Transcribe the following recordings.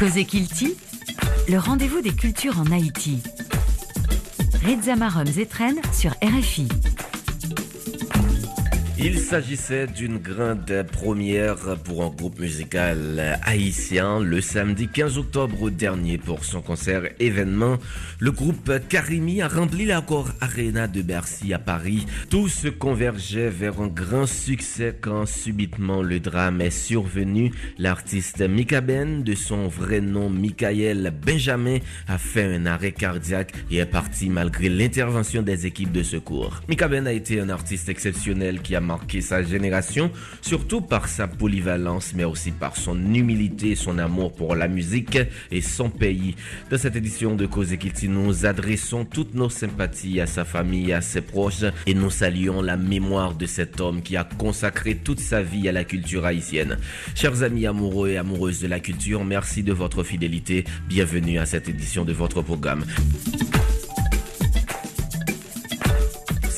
Cosé Kilti, le rendez-vous des cultures en Haïti. Marom Zetren sur RFI. Il s'agissait d'une grande première pour un groupe musical haïtien le samedi 15 octobre dernier pour son concert événement. Le groupe Karimi a rempli l'accord Arena de Bercy à Paris. Tout se convergeait vers un grand succès quand subitement le drame est survenu. L'artiste Mika Ben, de son vrai nom Michael Benjamin, a fait un arrêt cardiaque et est parti malgré l'intervention des équipes de secours. Mika Ben a été un artiste exceptionnel qui a marqué sa génération, surtout par sa polyvalence, mais aussi par son humilité son amour pour la musique et son pays. Dans cette édition de Cause Equity, nous adressons toutes nos sympathies à sa famille, à ses proches, et nous saluons la mémoire de cet homme qui a consacré toute sa vie à la culture haïtienne. Chers amis amoureux et amoureuses de la culture, merci de votre fidélité. Bienvenue à cette édition de votre programme.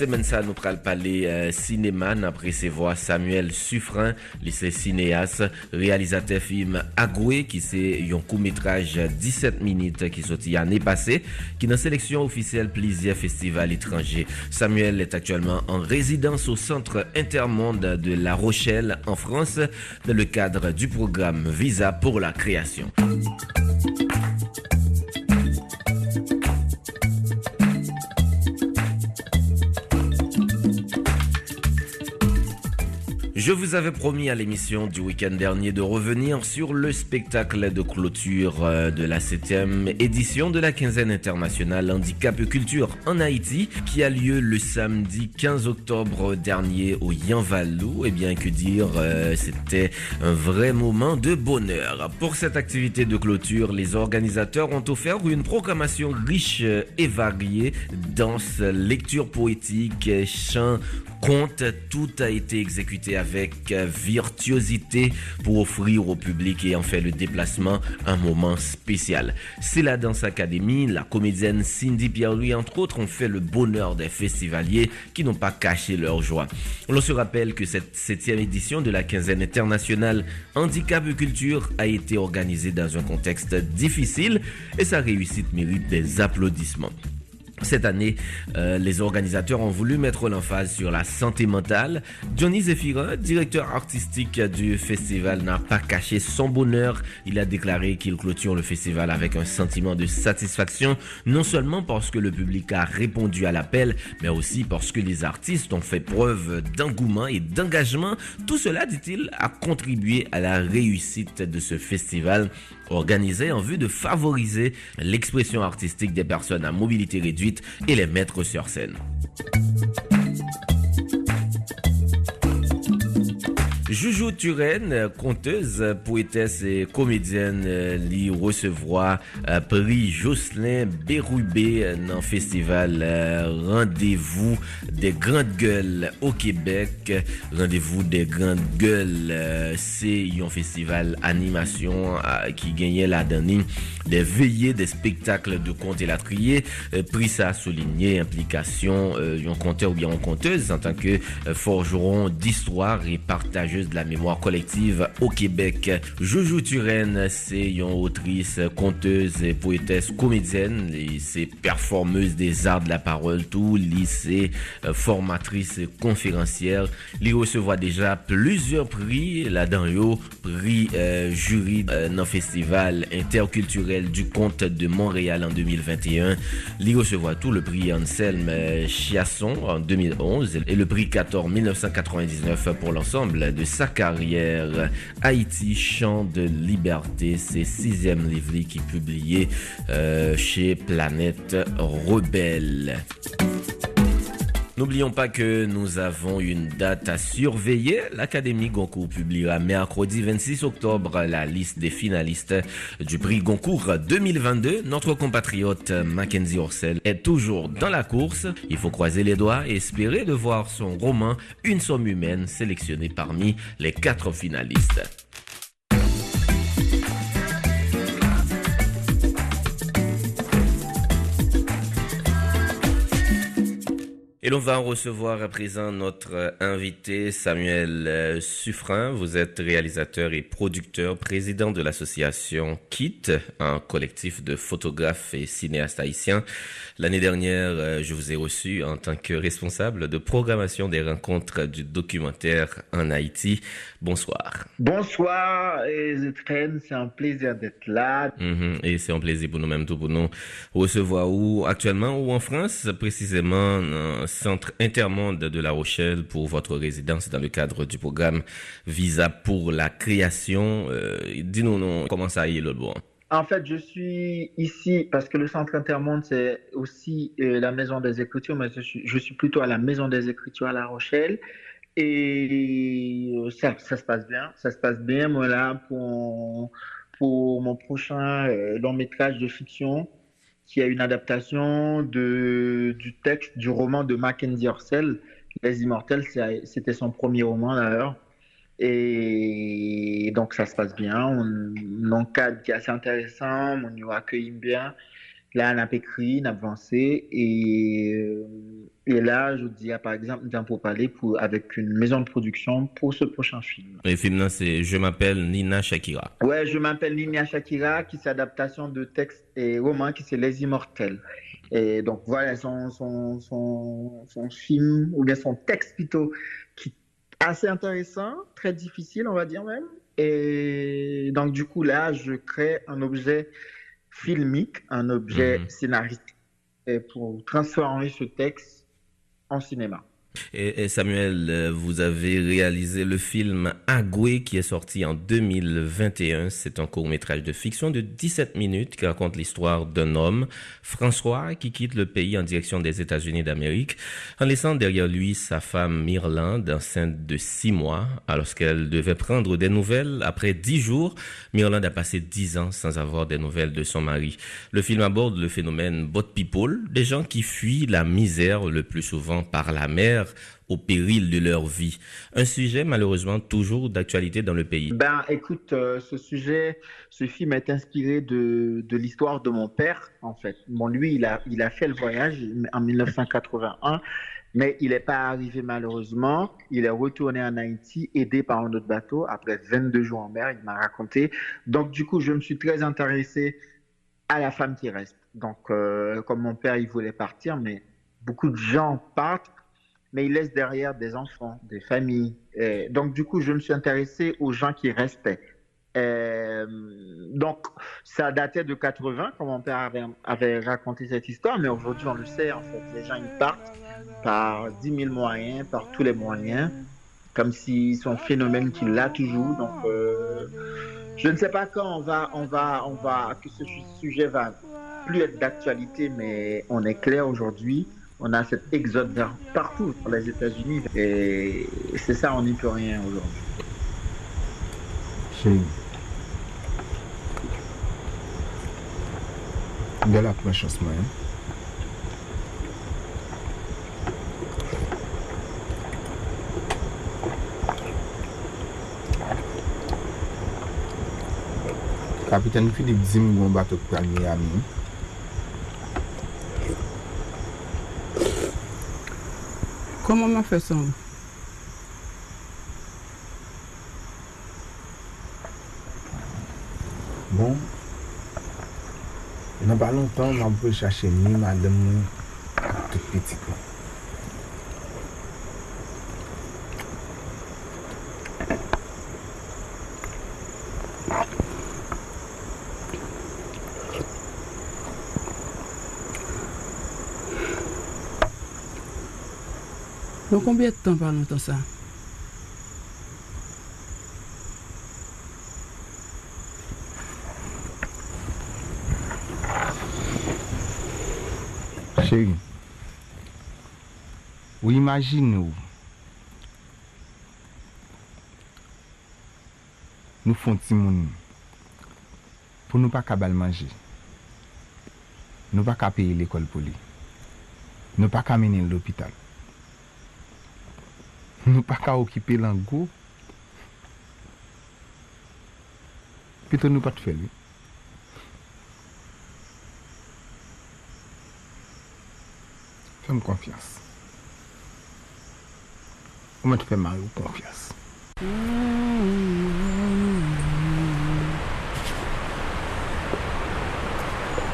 Semaine ça, nous pral parler euh, cinéma ses voix Samuel Suffren, lycée cinéaste, réalisateur film Agoué qui c'est un court-métrage 17 minutes qui sorti l'année passée, qui dans sélection officielle Plaisir Festival étranger. Samuel est actuellement en résidence au Centre Intermonde de La Rochelle en France dans le cadre du programme Visa pour la création. Je vous avais promis à l'émission du week-end dernier de revenir sur le spectacle de clôture euh, de la 7e édition de la quinzaine internationale Handicap Culture en Haïti qui a lieu le samedi 15 octobre dernier au Yanvalou. Et eh bien que dire, euh, c'était un vrai moment de bonheur. Pour cette activité de clôture, les organisateurs ont offert une programmation riche et variée, danse, lecture poétique, chant, conte, tout a été exécuté avec virtuosité pour offrir au public et en fait le déplacement un moment spécial. C'est la Danse Académie, la comédienne Cindy Pierre-Louis entre autres ont fait le bonheur des festivaliers qui n'ont pas caché leur joie. On se rappelle que cette septième édition de la quinzaine internationale Handicap et Culture a été organisée dans un contexte difficile et sa réussite mérite des applaudissements. Cette année, euh, les organisateurs ont voulu mettre l'emphase sur la santé mentale. Johnny Zephyrin, directeur artistique du festival, n'a pas caché son bonheur. Il a déclaré qu'il clôture le festival avec un sentiment de satisfaction, non seulement parce que le public a répondu à l'appel, mais aussi parce que les artistes ont fait preuve d'engouement et d'engagement. Tout cela, dit-il, a contribué à la réussite de ce festival organisé en vue de favoriser l'expression artistique des personnes à mobilité réduite et les mettre sur scène. Joujou Turenne, conteuse, poétesse et comédienne, li recevoir prix Jocelyn Bérubé dans le festival Rendez-vous des grandes gueules au Québec. Rendez-vous des grandes gueules, c'est un festival animation qui gagnait la dernière des veillées des spectacles de contes et la trier. Prix ça souligné implication un conteur ou bien une conteuse en tant que forgeron d'histoire et partageuse de la mémoire collective au Québec. Joujou Turenne, c'est une autrice, conteuse, et poétesse, comédienne, et c'est performeuse des arts de la parole, tout lycée, formatrice, conférencière. Il recevoir déjà plusieurs prix là-dedans, yo, prix euh, jury euh, dans le festival interculturel du conte de Montréal en 2021. Il recevoir tout le prix Anselme Chiasson en 2011 et le prix 14 1999 pour l'ensemble de sa carrière. Haïti, chant de liberté, c'est sixième livre qui est publié euh, chez Planète Rebelle. N'oublions pas que nous avons une date à surveiller. L'Académie Goncourt publiera mercredi 26 octobre la liste des finalistes du prix Goncourt 2022. Notre compatriote Mackenzie Orsel est toujours dans la course. Il faut croiser les doigts et espérer de voir son roman Une somme humaine sélectionné parmi les quatre finalistes. Et l'on va recevoir à présent notre invité Samuel euh, Suffren. Vous êtes réalisateur et producteur, président de l'association KIT, un collectif de photographes et cinéastes haïtiens. L'année dernière, euh, je vous ai reçu en tant que responsable de programmation des rencontres du documentaire en Haïti. Bonsoir. Bonsoir, Zetren. C'est un plaisir d'être là. Mm-hmm. Et c'est un plaisir pour nous-mêmes, tout pour nous recevoir où? Actuellement ou en France, précisément Centre Intermonde de La Rochelle pour votre résidence dans le cadre du programme Visa pour la création. Euh, dis-nous comment ça y est le. En fait, je suis ici parce que le Centre Intermonde, c'est aussi euh, la Maison des Écritures, mais je suis, plutôt à la Maison des Écritures à La Rochelle. Et euh, ça, se passe bien. Ça se passe bien, moi, là, pour, pour mon prochain long métrage de fiction qui a une adaptation de, du texte du roman de Mackenzie Orsel, Les Immortels. C'était son premier roman d'ailleurs. Et donc ça se passe bien. On, a un cadre qui est assez intéressant, on nous accueille bien. Là, on a écrit, on a avancé. Et, euh, et là, je dis, par exemple, d'un pour parler pour, avec une maison de production pour ce prochain film. Le film là, c'est Je m'appelle Nina Shakira. Ouais, Je m'appelle Nina Shakira, qui c'est adaptation de texte et roman qui c'est Les Immortels. Et donc voilà son, son, son, son, film, ou bien son texte plutôt, qui est assez intéressant, très difficile, on va dire même. Et donc du coup, là, je crée un objet filmique, un objet mhm. scénaristique, pour transformer ce texte en cinéma. Et, Samuel, euh, vous avez réalisé le film Agoué qui est sorti en 2021. C'est un court métrage de fiction de 17 minutes qui raconte l'histoire d'un homme, François, qui quitte le pays en direction des États-Unis d'Amérique en laissant derrière lui sa femme Myrlande, enceinte de 6 mois. Alors qu'elle devait prendre des nouvelles, après 10 jours, Myrlande a passé 10 ans sans avoir des nouvelles de son mari. Le film aborde le phénomène bot people, des gens qui fuient la misère le plus souvent par la mer au péril de leur vie. Un sujet malheureusement toujours d'actualité dans le pays. Ben écoute, euh, ce sujet, ce film est inspiré de, l'histoire de mon père en fait. Bon lui, il a, il a fait le voyage en 1981. Mais il n'est pas arrivé malheureusement. Il est retourné en Haïti, aidé par un autre bateau, après 22 jours en mer, il m'a raconté. Donc du coup, je me suis très intéressé à la femme qui reste. Donc euh, comme mon père, il voulait partir, mais beaucoup de gens partent mais il laisse derrière des enfants, des familles. donc, du coup, je me suis intéressé aux gens qui restaient. donc, ça datait de 80, quand mon père avait, raconté cette histoire, mais aujourd'hui, on le sait, en fait. Les gens, ils partent par 10 000 moyens, par tous les moyens, comme si un phénomène qui l'a toujours. Donc, euh, je ne sais pas quand on va, on va, on va, que ce sujet va plus être d'actualité, mais on est clair aujourd'hui on a cet exode partout dans les États-Unis et c'est ça, on n'y peut rien aujourd'hui. Belle approche ce moment. Capitaine Philippe Zim, bateau pour à Miami. Koman ma fè son? Bon, nan pa lontan nan pou chache ni madem moun ak tout pitik moun. Don konbye tan pa lontan sa? Chéri, ou imagine ou nou fonti moun pou nou pa kabal manje, nou pa ka peye l'ekol pou li, nou pa ka menen l'opital. Nou pa ka okipe lan go. Pito nou pat fel. Fem konfians. ou mwen te fè mari ou konfians?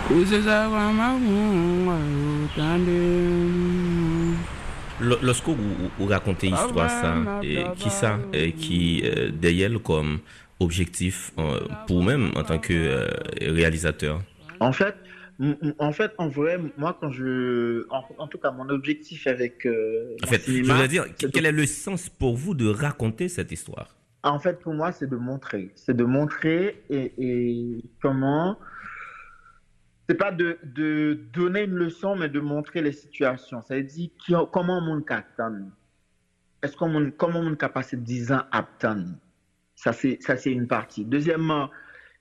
Ou se sa kwa ma moun, ou tande. Lo- Lorsque vous, vous racontez l'histoire, ça, et qui ça, et qui euh, derrière comme objectif euh, pour même en tant que euh, réalisateur? En fait, en fait, en vrai, moi, quand je, en, en tout cas, mon objectif avec euh, En fait, je cinéma, voudrais dire, c'est de- quel est le sens pour vous de raconter cette histoire? En fait, pour moi, c'est de montrer. C'est de montrer et, et comment. C'est pas de, de donner une leçon, mais de montrer les situations. Ça veut dire qui- comment mon attend. Est-ce qu'on comment mon a passé 10 ans à attendre Ça, c'est ça, c'est une partie. Deuxièmement,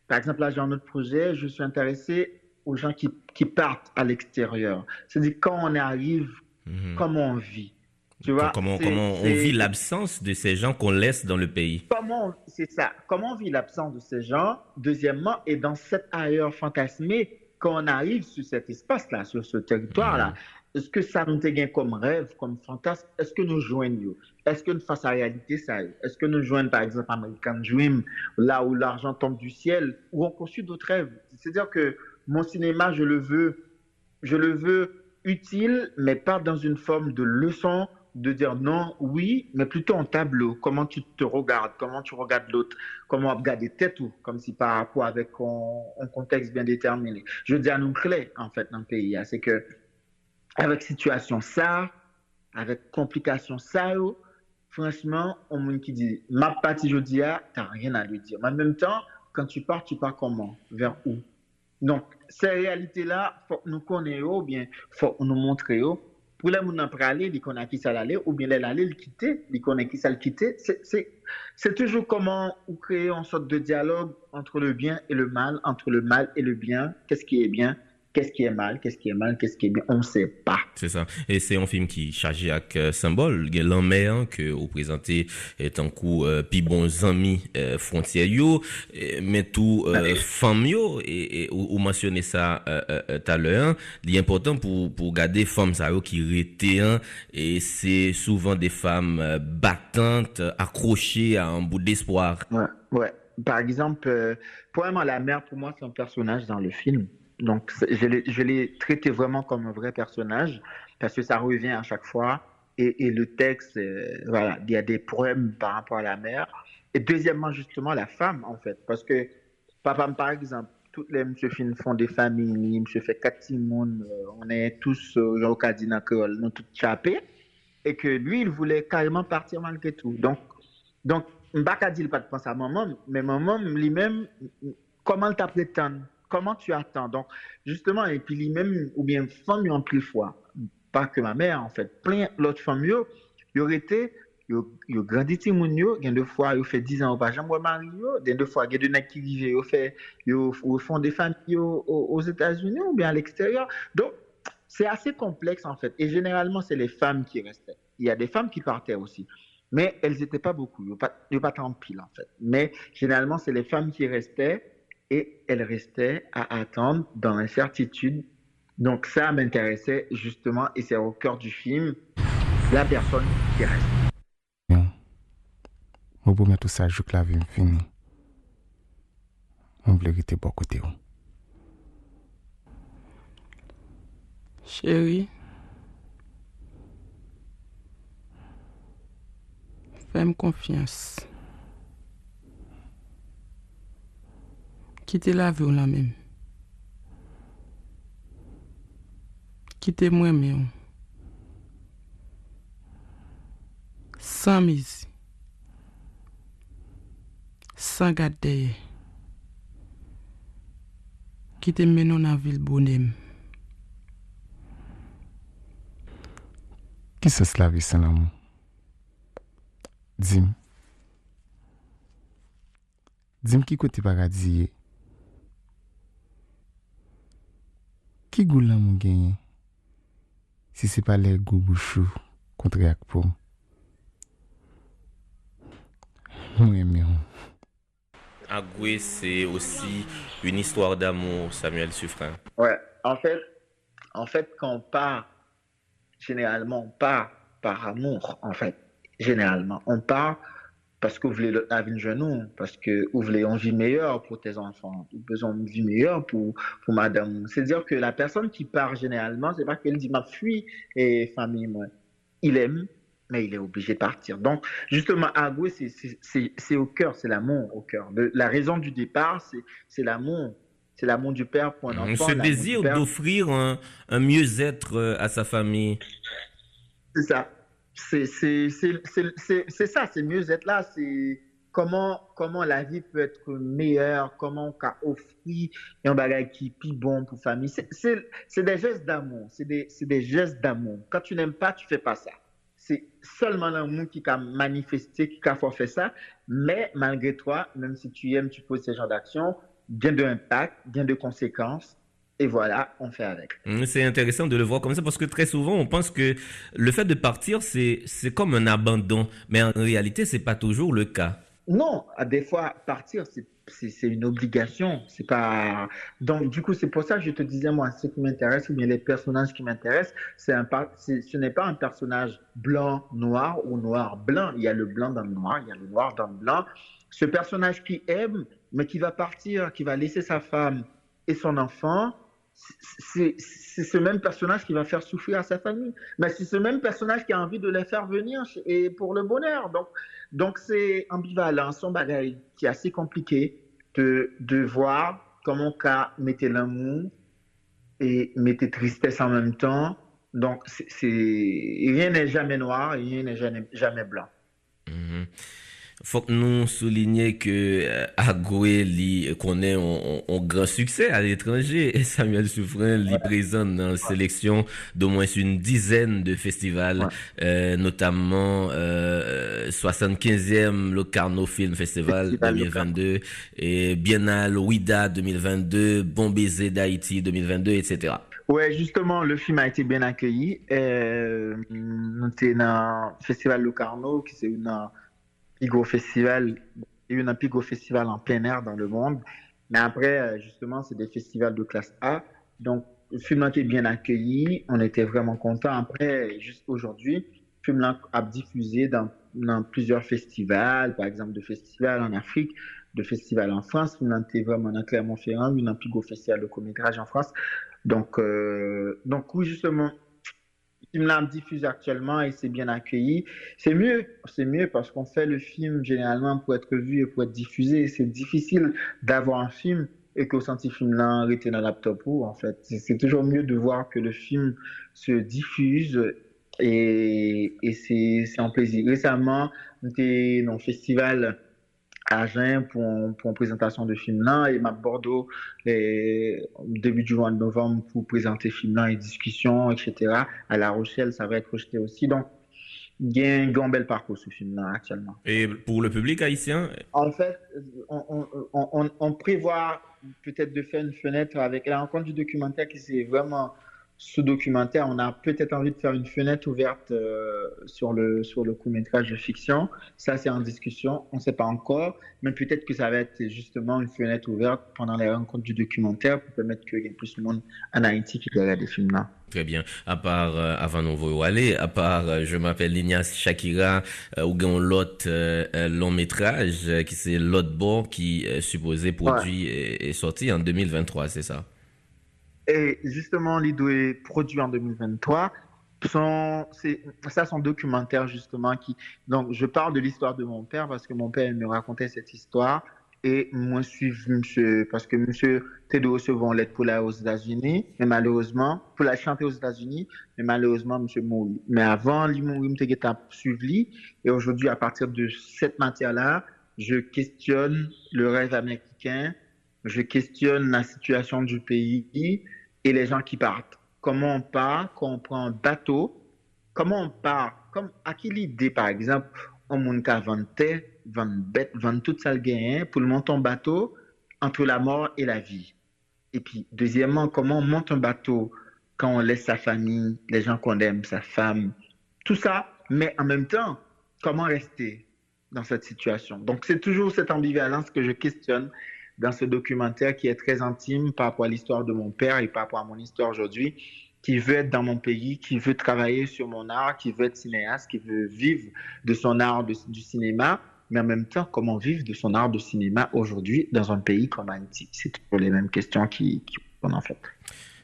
par exemple, là, j'ai un autre projet. Je suis intéressé aux gens qui, qui partent à l'extérieur. C'est-à-dire quand on arrive, Mhm. comment on vit. Tu vois, Comment, comment on vit l'absence de ces gens qu'on laisse dans le pays? Comment, c'est ça, comment on vit l'absence de ces gens, deuxièmement, et dans cet ailleurs fantasmé, quand on arrive sur cet espace-là, sur ce territoire-là, est-ce que ça nous gagne comme rêve, comme fantasme, est-ce que nous joignons, est-ce que nous faisons la réalité ça, est-ce que nous joignons par exemple American Dream, là où l'argent tombe du ciel, ou on conçut d'autres rêves? C'est-à-dire que mon cinéma, je le veux, je le veux utile, mais pas dans une forme de leçon, de dire non, oui, mais plutôt en tableau. Comment tu te regardes, comment tu regardes l'autre, comment regarder tête ou, comme si par rapport avec un, contexte bien déterminé. Je dis à nous clé, en fait, dans le pays, hein, c'est que, avec situation ça, avec complication ça, franchement, on monde qui dit, ma partie je dis, ah, t'as rien à lui dire. Mais en même temps, quand tu pars, tu pars comment? Vers où? Donc, ces réalités-là, faut nous ou bien, faut nous montrions. Pour les gens qui aller, ils connaissent qui ça l'aller, ou bien les aller, le quitter, ils connaissent qui ça le quitter. C'est- toujours comment créer une sorte de dialogue entre le bien et le mal, entre le mal et le bien. Qu'est-ce qui est bien, qu'est-ce qui est mal, qu'est-ce qui est mal, qu'est-ce qui est bien, on ne sait pas. C'est ça. Et c'est un film qui est chargé avec euh, symbole. Il y a que vous présentez est un coup euh, pi bons amis euh, frontières mais tout euh, femme yo et, et ou, ou mentionner ça tout à l'heure. Il est important pour pour garder femmes ça qui rétaient hein, et c'est souvent des femmes battantes, accrochées à un bout d'espoir. Ouais, ouais. Par exemple, Poème à la mer, pour moi, c'est un personnage dans le film. Donc, je l'ai- je l'ai traité vraiment comme un vrai personnage parce que ça revient à chaque fois. Et, et le texte, euh, voilà, il y a des poèmes par rapport à la mer. Et deuxièmement, justement, la femme, en fait. Parce que, papa, par exemple, toutes les monsieur films font des familles, monsieur fait quatre timons, on est tous euh, au Cadina Creole, nous tous chapés. Et que lui, il voulait carrément partir malgré tout. Donc, donc, Mbaka dit pas de penser à maman, mais maman lui-même, comment t'a prétendre Comment tu attends? Donc, justement, et puis lui-même, ou bien femme, en plus fois, pas que ma mère, en fait, plein l'autre femme, yo, yo été, yo, yo grandi moun yo, gen deux fois, yo fait 10 ans au pas jamais mari yo, gen deux fois, gen deux nèg qui vivent, yo fait, yo font des familles aux, États-Unis ou bien à l'extérieur. Donc, c'est assez complexe, en fait. Et généralement, c'est les femmes qui restaient. Il y a des femmes qui partaient aussi. Mais elles n'étaient pas beaucoup, il n'y a y a pas tant pile en fait. Mais généralement, c'est les femmes qui restaient et elles restaient à attendre dans l'incertitude. Donc ça m'intéressait justement et c'est au cœur du film, la personne qui reste. Mwen pou mwen tout sa jouk la vi m fini. Mwen vle rete bo kote yo. Chéri, fais-moi confiance. Kite la ve ou la mèm. Kite mwen mè ou. San mizi. San gadeye. Kite menon nan vil bonem. Ki se slavi san la moun? Dim. Dim ki kote paradisiye. Ki gou lan moun genye? Si se pa lè gou bouchou kontre ak pou? Mwen eme yon. Agoué, c'est aussi une histoire d'amour, Samuel Suffren. Ouais, en fait, en fait, quand on part, généralement, on part par amour, en fait. généralement. On part parce que vous voulez la vie de genou, parce que vous voulez une vie meilleure pour tes enfants, vous besoin d'une vie meilleure pour, pour madame. C'est-à-dire que la personne qui part généralement, c'est pas qu'elle dit ma fui et famille, moi. Il aime, mais il est obligé de partir. Donc, justement, Agoué, c'est au cœur, c'est l'amour au cœur. la raison du départ, c'est l'amour. C'est l'amour du père pour un enfant. Ce désir d'offrir un, un mieux-être euh, à sa famille. C'est ça c'est ça, c'est mieux être là. C'est comment, comment la vie peut être meilleure, comment on peut offrir un bagage qui est bon pour la famille. C'est des gestes d'amour. C'est des, des, gestes d'amour. Quand tu n'aimes pas, tu fais pas ça. C'est seulement l'amour qui a manifesté, qui a fait ça. Mais malgré toi, même si tu aimes, tu poses ce genre d'action, bien de impact, bien de conséquences et voilà, on fait avec. Mmh, c'est intéressant de le voir comme ça parce que très souvent, on pense que le fait de partir, c'est, comme un abandon. Mais en réalité, c'est pas toujours le cas. Non, des fois, partir, c'est, une obligation. C'est pas. Donc, du coup, c'est pour ça que je te disais, moi, ce qui m'intéresse, ou bien les personnages qui m'intéressent, c'est un, ce n'est pas un personnage blanc, noir ou noir, blanc. Il y a le blanc dans le noir, il y a le noir dans le blanc. Ce personnage qui aime, mais qui va partir, qui va laisser sa femme et son enfant, c'est ce même personnage qui va faire souffrir à sa famille. Mais c'est ce même personnage qui a envie de les faire venir et pour le bonheur. Donc, donc c'est ambivalent, son bagage qui est assez compliqué de, de voir comment on mettait l'amour et mettait tristesse en même temps. Donc, rien n'est jamais noir rien n'est jamais, jamais blanc. Mm-hmm faut que nous souligner que euh, Agoué connaît un, grand succès à l'étranger. Et Samuel Souffrin li présent dans la sélection d'au moins une dizaine de festivals, euh, notamment euh, 75e Locarno Film Festival 2022 et Biennale Ouida 2022, Bon baiser d'Haïti 2022, etc. Ouais, justement, le film a été bien accueilli. Euh, C'était dans le Festival Locarno, qui c'est une plus festival, il y a eu un plus festival en plein air dans le monde. Mais après, euh, justement, c'est des festivals de classe A. Donc, a été bien accueilli. On était vraiment contents. Après, juste aujourd'hui, film a diffusé dans, plusieurs festivals, par exemple, de festivals en Afrique, de festivals en France. A été vraiment dans Clermont-Ferrand, un gros festival de court-métrage en France. Donc, euh, donc oui, justement, film là diffuse actuellement et c'est bien accueilli. C'est mieux, c'est mieux parce qu'on fait le film généralement pour être vu et pour être diffusé. C'est difficile d'avoir un film et qu'au senti film là arrêté dans laptop ou en fait. C'est toujours mieux de voir que le film se diffuse et, et c'est un plaisir. Récemment, on était dans le festival Agen pour, pour une présentation de film là et ma Bordeaux les, début du mois de novembre pour présenter film là et discussions, etc. À La Rochelle, ça va être projeté aussi. Donc, il y a un grand bel parcours ce film là actuellement. Et pour le public haïtien? En fait, on, on, on, on prévoit peut-être de faire une fenêtre avec la rencontre du documentaire qui c'est vraiment ce documentaire, on a peut-être envie de faire une fenêtre ouverte euh, sur le, sur le court-métrage de fiction. Ça, c'est en discussion, on ne sait pas encore, mais peut-être que ça va être justement une fenêtre ouverte pendant les rencontres du documentaire pour permettre qu'il y ait plus de monde en Haïti qui regarde des films-là. Très bien. À part, euh, avant nous aller, à part, euh, je m'appelle Lignas Shakira, ou gagne l'autre long métrage, qui c'est l'autre bord qui est supposé produit et, et sorti en 2023, c'est ça? Et justement, Lido est produit en 2023. Son, ça, son documentaire, justement, qui. Donc, je parle de l'histoire de mon père parce que mon père me racontait cette histoire. Et moi, je suis monsieur, parce que monsieur Teddy recevant lettre pour la aux États-Unis, mais malheureusement, pour la chanter aux États-Unis, mais malheureusement, monsieur mourit. Mais avant, lui mourit, je suivi. Et aujourd'hui, à partir de cette matière-là, je questionne le rêve américain, je questionne la situation du pays, et les gens qui partent. Comment on part quand on prend un bateau Comment on part comme, À qui l'idée, par exemple, on monte à vendre vendre bête, vendre tout le pour le monter un bateau entre la mort et la vie. Et puis, deuxièmement, comment on monte un bateau quand on laisse sa famille, les gens qu'on aime, sa femme, tout ça, mais en même temps, comment rester dans cette situation? Donc, c'est toujours cette ambivalence que je questionne dans ce documentaire qui est très intime par rapport à l'histoire de mon père et par rapport à mon histoire aujourd'hui, qui veut être dans mon pays, qui veut travailler sur mon art, qui veut être cinéaste, qui veut vivre de son art du cinéma, mais en même temps, comment vivre de son art de cinéma aujourd'hui dans un pays comme Haïti? C'est toujours les mêmes questions qui, qui en fait.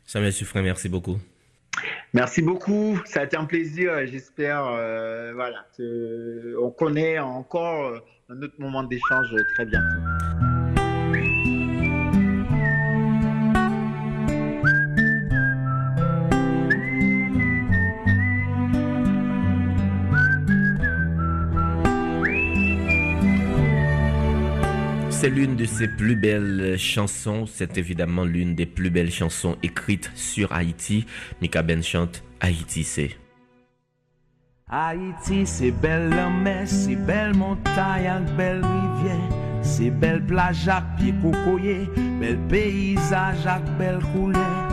Samuel Suffren, merci beaucoup. Merci beaucoup, ça a été un plaisir. J'espère, euh, voilà, on connaît encore euh, un autre moment d'échange très bientôt. C'est l'une de ses plus belles chansons. C'est évidemment l'une des plus belles chansons écrites sur Haïti. Mika Ben chante Haïti c'est. Haïti c'est belle mer, c'est belle montagne, belle rivière. C'est belle plage à pied cocoyer, bel paysage à belle couleur.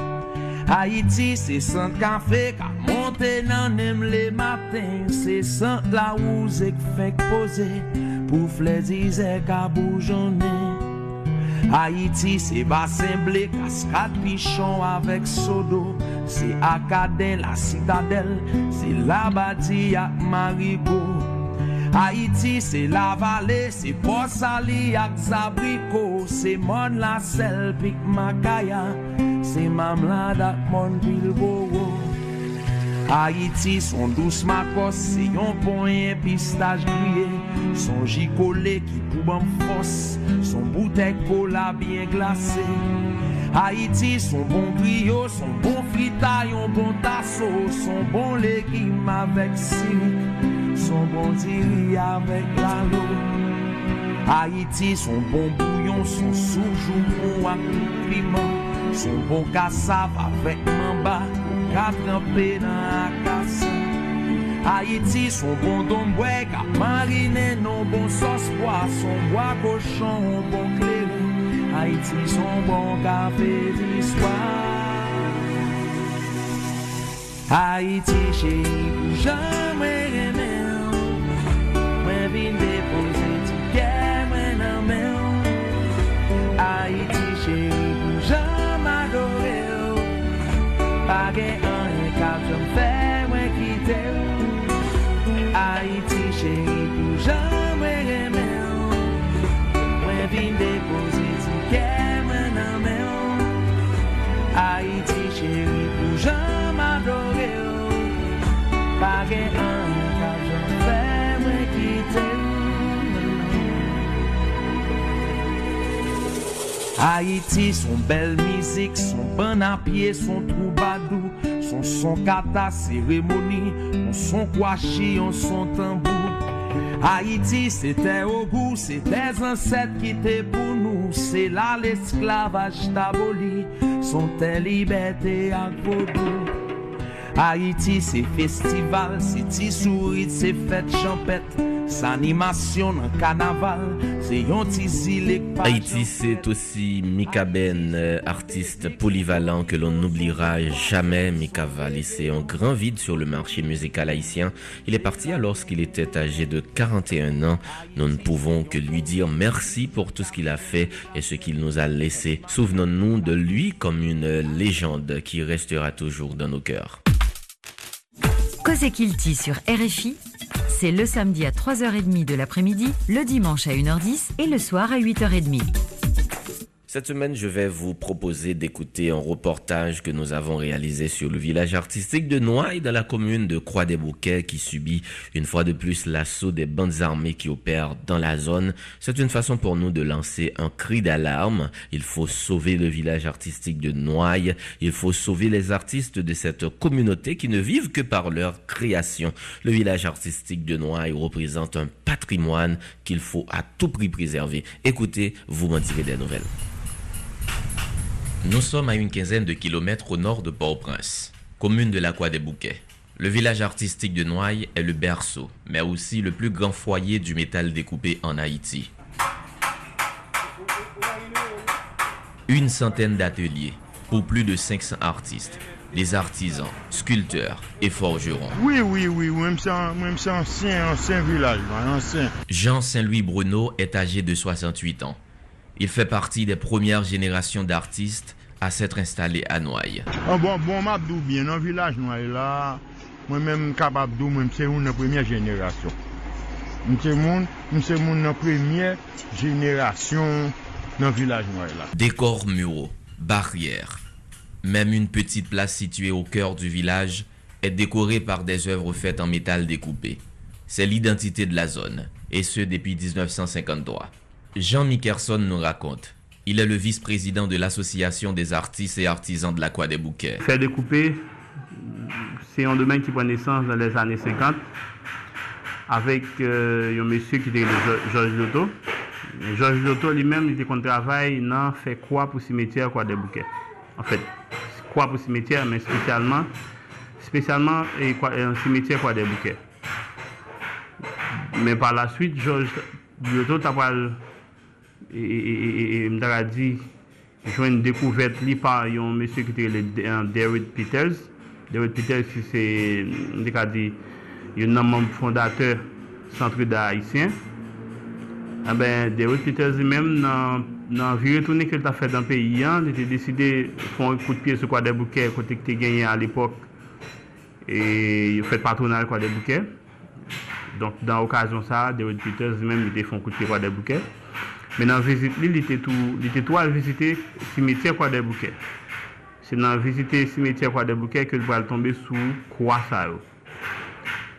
Haïti c'est sans café qu'a monté dans les matins, c'est sans la rose qui fait poser. Pouf les disait qu'à Haïti, c'est bassin blé, cascade pichon avec sodo. C'est Acadin, la citadelle, c'est la bâtie à Marigot. Haïti, c'est la vallée, c'est Port Sali ak Zabrico. C'est Mon la sel, Makaya, c'est Mamlad ak Mon Bilboro. Haïti, son douce macos, c'est yon point pistage grillé. Son gicolé qui coupe en force, son bouteille cola bien glacé. Haïti, son bon griot, son bon fritaille, un bon tasso, son bon légume avec sirop, son bon diri avec l'alo. Haïti, son bon bouillon, son soujou avec tout piment, son bon cassave avec mamba. Ka trempe nan akasa Haiti son bon donbwe Ka marine non bon sos Son bois cochon, bon clé. Haiti son bon café d'histoire Haiti chéri pou jamais remè Haïti, son belle musique, son bon à pied, son troubadou, son son kata cérémonie, son kwashi, son tambour. Haïti, c'était au goût, c'est des ancêtres qui étaient pour nous, c'est là l'esclavage taboli, son tes liberté à vaudou. Haïti, c'est festival, c'est Haïti, c'est aussi Mika Ben, euh, artiste polyvalent que l'on n'oubliera jamais. Mika va laisser un grand vide sur le marché musical haïtien. Il est parti alors qu'il était âgé de 41 ans. Nous ne pouvons que lui dire merci pour tout ce qu'il a fait et ce qu'il nous a laissé. Souvenons-nous de lui comme une légende qui restera toujours dans nos cœurs. Kilti sur RFI, c'est le samedi à 3h30 de l'après-midi, le dimanche à 1h10 et le soir à 8h30. Cette semaine, je vais vous proposer d'écouter un reportage que nous avons réalisé sur le village artistique de Noailles dans la commune de Croix-des-Bouquets qui subit une fois de plus l'assaut des bandes armées qui opèrent dans la zone. C'est une façon pour nous de lancer un cri d'alarme. Il faut sauver le village artistique de Noailles. Il faut sauver les artistes de cette communauté qui ne vivent que par leur création. Le village artistique de Noailles représente un patrimoine qu'il faut à tout prix préserver. Écoutez, vous m'en direz des nouvelles. Nous sommes à une quinzaine de kilomètres au nord de Port-au-Prince, commune de la Croix des Bouquets. Le village artistique de Noailles est le berceau, mais aussi le plus grand foyer du métal découpé en Haïti. Une centaine d'ateliers pour plus de 500 artistes, des artisans, sculpteurs et forgerons. Oui, oui, oui, même c'est ancien, ancien village, ancien. Jean Saint-Louis Bruno est âgé de 68 ans. Il fait partie des premières générations d'artistes à s'être installé à Noailles. An bon, bon mabdou bien. Mse moun, mse moun nan premye jenerasyon nan vilaj nou ay la. Décors muraux, barrières, même une petite place située au cœur du village est décorée par des œuvres faites en métal découpé. C'est l'identité de la zone, et ce depuis 1953. Jean Mickerson nous raconte. Il est le vice-président de l'Association des artistes et artisans de la Croix des Bouquets. Faire découper, c'est un domaine qui prend naissance dans les années 50 avec euh, un monsieur qui était Georges Loto. Georges Loto lui-même, il était qu'on travaille dans fait quoi pour cimetière quoi des bouquets. En fait, quoi pour cimetière, mais spécialement, spécialement et quoi, un cimetière quoi des bouquets. Mais par la suite, Georges Loto t'a e, e, e, e mdara di jwen dekouvet li pa yon mesye ki te le Derrick Peters. Derrick Peters ki se mdika di yon nan moun fondateur Santre da Haitien. A ben Derrick Peters li men nan nan vire toune ke l ta fè dan peyi an li te deside fon kout piye sou kwa de bouke kote ki te genye al epok e yon fèt patronal kwa de bouke donk dan okasyon sa Derrick Peters li men li te fon kout piye kwa de bouke Men nan vizit li, li te tou, li te tou al vizite simetye kwa de bouke. Se nan vizite simetye kwa de bouke, ke li pral tombe sou kwa sa yo.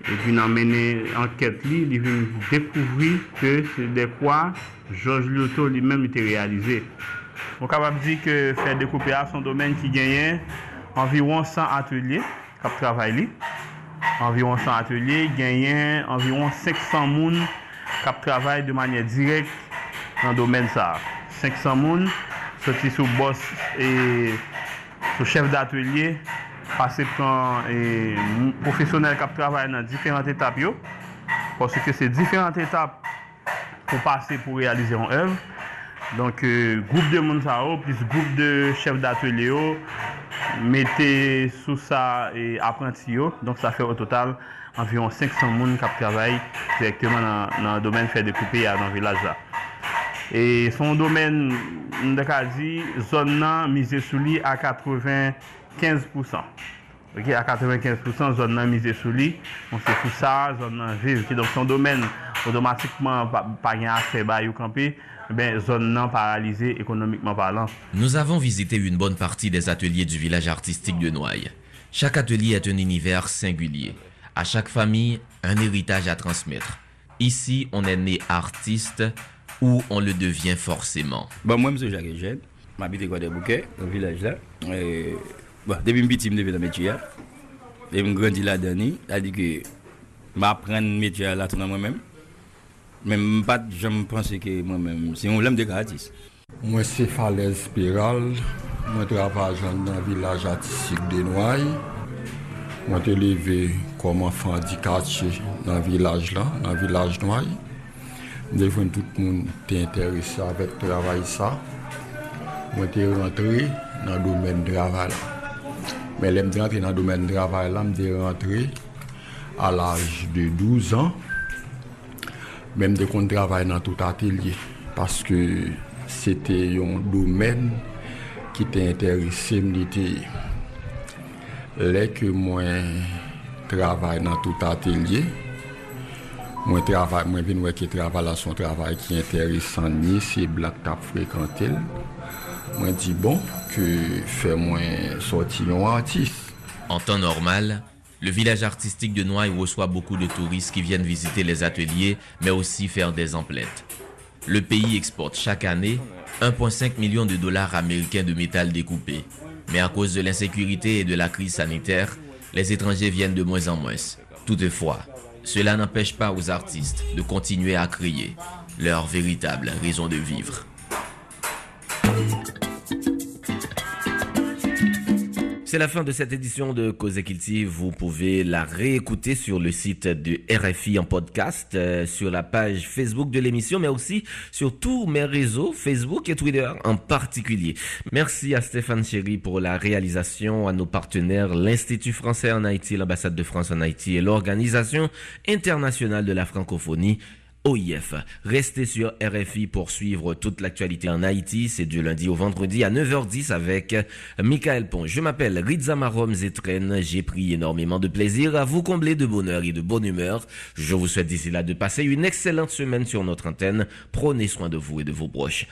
E pi nan mene anket li, li ven dekouvri ke se de kwa George Lyoto li men li te realize. Mwen kapap di ke fè dekoupe a son domen ki genyen anviron 100 atelier kap travay li. Anviron 100 atelier genyen anviron 500 moun kap travay de manye direk nan domen sa. 500 moun, soti sou boss e sou chef d'atelier, pase pran e profesyonel kap travay nan diferant etap yo, pwosè ke se diferant etap pou pase pou realize yon ev. Donk, euh, goup de moun sa yo, plis goup de chef d'atelier yo, mette sou sa e apranti yo, donk sa fè o total anviron 500 moun kap travay direktman nan, nan domen fè dekoupe ya nan vilaj la. Et son domaine, on a dit, zone nan misé sous lui à 95%. Ok, à 95%, zone nan misé sous lui. On sait tout ça, zone nan vive. Ok, Donc son domaine, automatiquement, pas pas gain assez bas ou camper, ben zone nan paralysée économiquement parlant. Nous avons visité une bonne partie des ateliers du village artistique de Noailles. Chaque atelier est un univers singulier. À chaque famille, un héritage à transmettre. Ici, on est né artiste ou on le devient forcément. Bon, moi, je suis Jacques Eugène. J'habite à des bouquets, dans le village là. Et, bon, depuis que je suis petit, je suis dans le métier. là. Et je grandi là-dedans. C'est-à-dire que je apprends le métier là tout moi-même. Même pas, je me pense que moi-même, c'est un problème de artiste. Moi, c'est Falaise Spirale. Moi, je travaille dans le village artistique de Noailles. Moi, je suis élevé comme enfant handicapé dans le village là, dans le village Noailles. Defon tout moun te interese avèk travay sa. Mwen te rentre nan domen dravay la. Men lèm rentre nan domen dravay la, mwen te rentre al aj de 12 an. Men mwen te kon travay nan tout atelier. Paske se te yon domen ki te interese mwen te lè ke mwen travay nan tout atelier. Moi travaille, moi viens voir que travail là son travail qui est intéressant ni c'est black tap fréquenté. Moi dis bon que fait moi sortir un artiste. En temps normal, le village artistique de Noailles reçoit beaucoup de touristes qui viennent visiter les ateliers, mais aussi faire des emplettes. Le pays exporte chaque année 1,5 million de dollars américains de métal découpé. Mais à cause de l'insécurité et de la crise sanitaire, les étrangers viennent de moins en moins. Toutefois, cela n'empêche pas aux artistes de continuer à créer leur véritable raison de vivre. C'est la fin de cette édition de Cause Kilti. Vous pouvez la réécouter sur le site de RFI en podcast, euh, sur la page Facebook de l'émission, mais aussi sur tous mes réseaux, Facebook et Twitter en particulier. Merci à Stéphane Chéry pour la réalisation, à nos partenaires, l'Institut français en Haïti, l'ambassade de France en Haïti et l'Organisation internationale de la francophonie OIF. Restez sur RFI pour suivre toute l'actualité en Haïti. C'est du lundi au vendredi à 9h10 avec Michael Pont. Je m'appelle Rizza Marom Zetren. J'ai pris énormément de plaisir à vous combler de bonheur et de bonne humeur. Je vous souhaite d'ici là de passer une excellente semaine sur notre antenne. Prenez soin de vous et de vos proches.